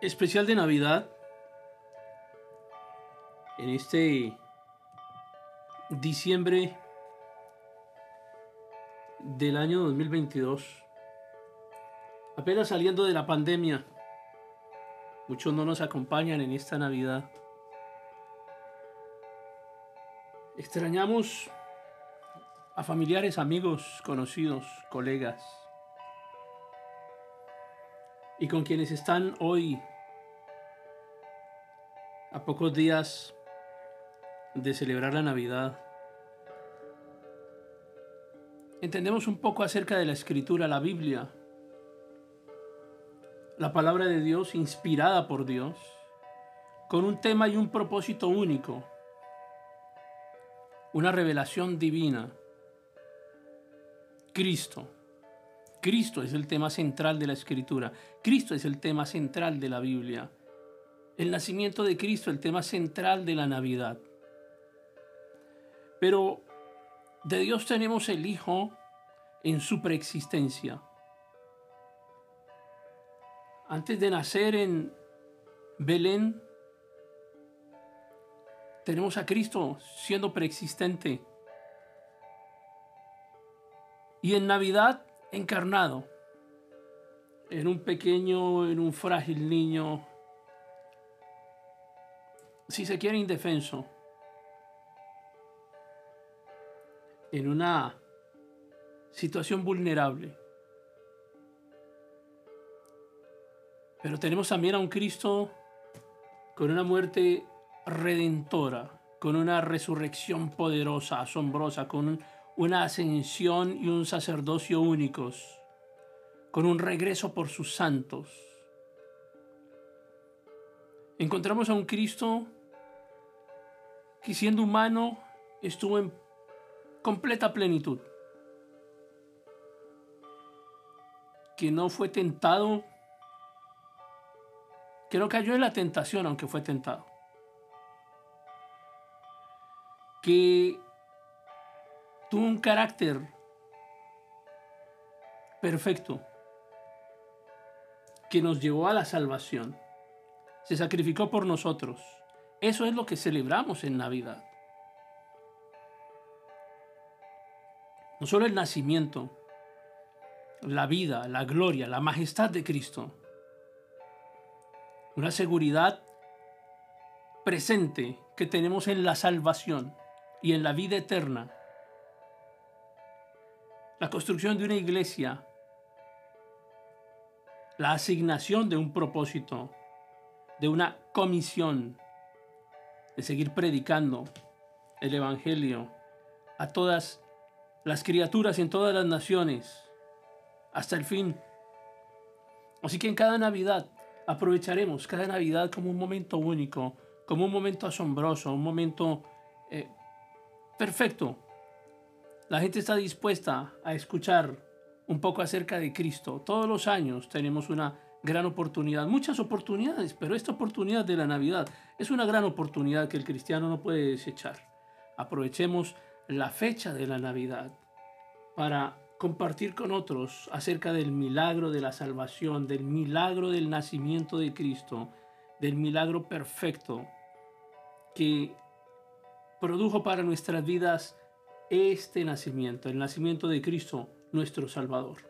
especial de Navidad en este diciembre del año 2022. Apenas saliendo de la pandemia, muchos no nos acompañan en esta Navidad. Extrañamos a familiares, amigos, conocidos, colegas y con quienes están hoy a pocos días de celebrar la Navidad. Entendemos un poco acerca de la escritura, la Biblia, la palabra de Dios inspirada por Dios, con un tema y un propósito único, una revelación divina, Cristo. Cristo es el tema central de la escritura, Cristo es el tema central de la Biblia, el nacimiento de Cristo, el tema central de la Navidad. Pero de Dios tenemos el Hijo en su preexistencia. Antes de nacer en Belén, tenemos a Cristo siendo preexistente. Y en Navidad, encarnado, en un pequeño, en un frágil niño, si se quiere indefenso, en una situación vulnerable. Pero tenemos también a un Cristo con una muerte redentora, con una resurrección poderosa, asombrosa, con una ascensión y un sacerdocio únicos, con un regreso por sus santos. Encontramos a un Cristo que siendo humano estuvo en completa plenitud. Que no fue tentado, que no cayó en la tentación aunque fue tentado. Que tuvo un carácter perfecto que nos llevó a la salvación. Se sacrificó por nosotros. Eso es lo que celebramos en Navidad. No solo el nacimiento, la vida, la gloria, la majestad de Cristo. Una seguridad presente que tenemos en la salvación y en la vida eterna. La construcción de una iglesia. La asignación de un propósito, de una comisión, de seguir predicando el Evangelio a todas las criaturas en todas las naciones, hasta el fin. Así que en cada Navidad aprovecharemos cada Navidad como un momento único, como un momento asombroso, un momento eh, perfecto. La gente está dispuesta a escuchar un poco acerca de Cristo. Todos los años tenemos una gran oportunidad, muchas oportunidades, pero esta oportunidad de la Navidad es una gran oportunidad que el cristiano no puede desechar. Aprovechemos la fecha de la Navidad para compartir con otros acerca del milagro de la salvación, del milagro del nacimiento de Cristo, del milagro perfecto que produjo para nuestras vidas este nacimiento, el nacimiento de Cristo, nuestro Salvador.